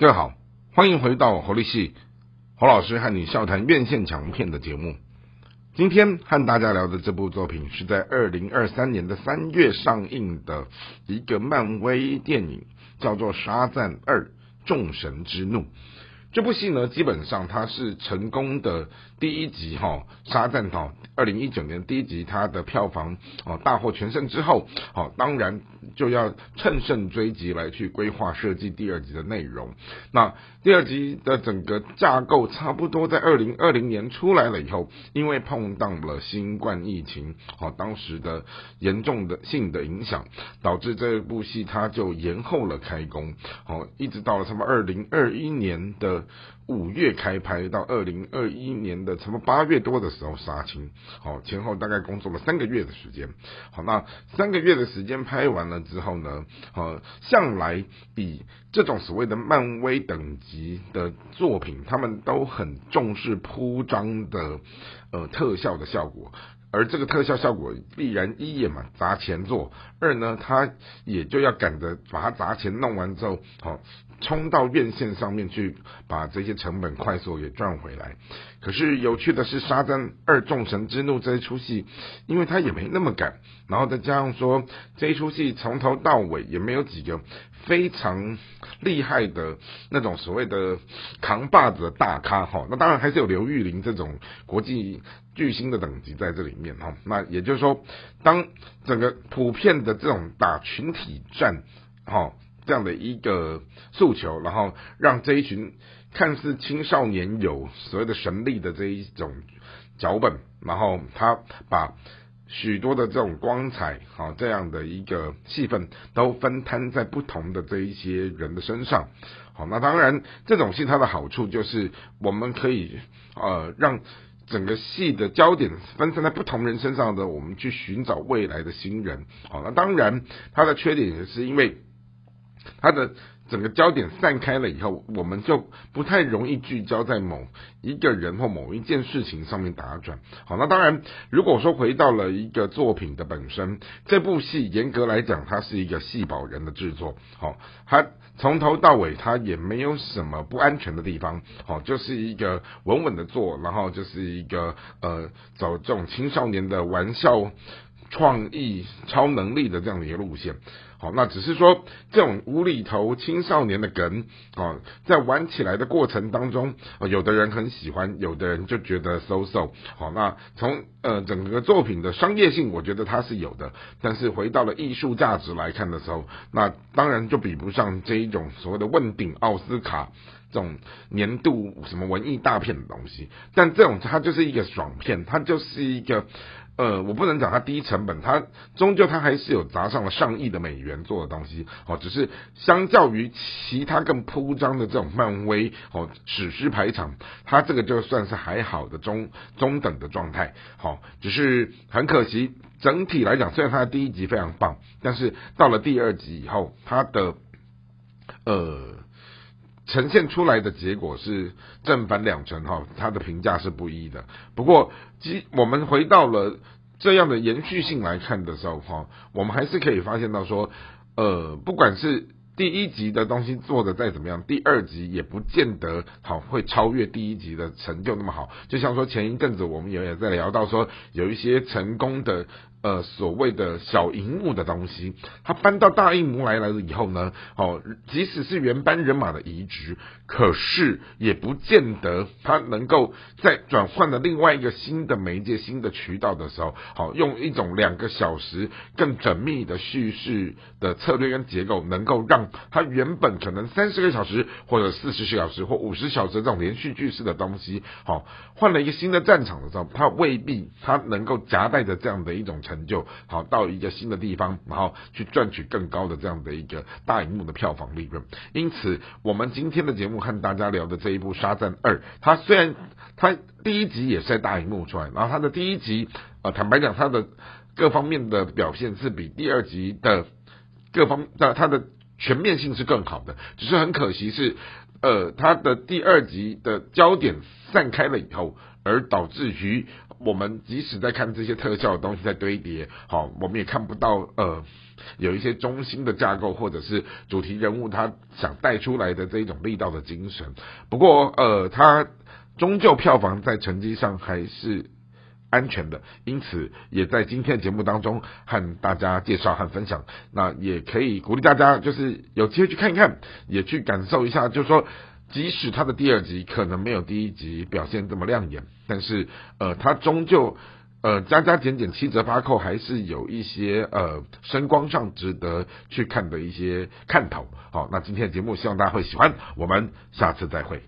各位好，欢迎回到侯立系侯老师和你笑谈院线强片的节目。今天和大家聊的这部作品是在二零二三年的三月上映的一个漫威电影，叫做《沙赞二：众神之怒》。这部戏呢，基本上它是成功的第一集哈，沙赞哈，二零一九年第一集它的票房哦大获全胜之后，好，当然就要乘胜追击来去规划设计第二集的内容。那第二集的整个架构差不多在二零二零年出来了以后，因为碰到了新冠疫情，好，当时的严重的性的影响，导致这部戏它就延后了开工，好，一直到了什么二零二一年的。五月开拍到二零二一年的什么八月多的时候杀青，好前后大概工作了三个月的时间，好那三个月的时间拍完了之后呢，呃向来以这种所谓的漫威等级的作品，他们都很重视铺张的呃特效的效果。而这个特效效果必然一也嘛砸钱做，二呢他也就要赶着把它砸钱弄完之后，好冲到院线上面去把这些成本快速给赚回来。可是有趣的是《沙赞二众神之怒》这一出戏，因为他也没那么赶，然后再加上说这一出戏从头到尾也没有几个非常厉害的那种所谓的扛把子的大咖哈，那当然还是有刘玉玲这种国际。巨星的等级在这里面哈，那也就是说，当整个普遍的这种打群体战哈这样的一个诉求，然后让这一群看似青少年有所谓的神力的这一种脚本，然后他把许多的这种光彩哈这样的一个戏份都分摊在不同的这一些人的身上，好，那当然这种戏它的好处就是我们可以呃让。整个戏的焦点分散在不同人身上的，我们去寻找未来的新人。好，那当然它的缺点也是因为它的整个焦点散开了以后，我们就不太容易聚焦在某一个人或某一件事情上面打转。好，那当然如果说回到了一个作品的本身，这部戏严格来讲，它是一个戏保人的制作。好，它。从头到尾，它也没有什么不安全的地方，好，就是一个稳稳的做，然后就是一个呃，走这种青少年的玩笑、创意、超能力的这样的一个路线。好，那只是说这种无厘头青少年的梗，哦，在玩起来的过程当中，有的人很喜欢，有的人就觉得 so so。好，那从呃整个作品的商业性，我觉得它是有的，但是回到了艺术价值来看的时候，那当然就比不上这一种所谓的问鼎奥斯卡这种年度什么文艺大片的东西。但这种它就是一个爽片，它就是一个。呃，我不能讲它低成本，它终究它还是有砸上了上亿的美元做的东西，哦，只是相较于其他更铺张的这种漫威哦史诗排场，它这个就算是还好的中中等的状态，好，只是很可惜，整体来讲，虽然它的第一集非常棒，但是到了第二集以后，它的呃。呈现出来的结果是正反两成哈，它的评价是不一的。不过，即我们回到了这样的延续性来看的时候哈，我们还是可以发现到说，呃，不管是第一集的东西做的再怎么样，第二集也不见得好会超越第一集的成就那么好。就像说前一阵子我们也也在聊到说，有一些成功的。呃，所谓的小荧幕的东西，它搬到大荧幕来来了以后呢，哦，即使是原班人马的移植，可是也不见得它能够在转换了另外一个新的媒介、新的渠道的时候，好用一种两个小时更缜密的叙事的策略跟结构，能够让它原本可能三十个小时或者四十小时或五十小时这种连续剧式的东西，好换了一个新的战场的时候，它未必它能够夹带着这样的一种。成就好到一个新的地方，然后去赚取更高的这样的一个大荧幕的票房利润。因此，我们今天的节目和大家聊的这一部《沙赞二》，它虽然它第一集也是在大荧幕出来，然后它的第一集呃，坦白讲，它的各方面的表现是比第二集的各方的它的全面性是更好的。只是很可惜是呃，它的第二集的焦点散开了以后，而导致于我们即使在看这些特效的东西在堆叠，好，我们也看不到呃有一些中心的架构或者是主题人物他想带出来的这一种力道的精神。不过呃，他终究票房在成绩上还是。安全的，因此也在今天的节目当中和大家介绍和分享。那也可以鼓励大家，就是有机会去看一看，也去感受一下。就是说，即使他的第二集可能没有第一集表现这么亮眼，但是呃，他终究呃加加减减七折八扣，还是有一些呃声光上值得去看的一些看头。好，那今天的节目希望大家会喜欢，我们下次再会。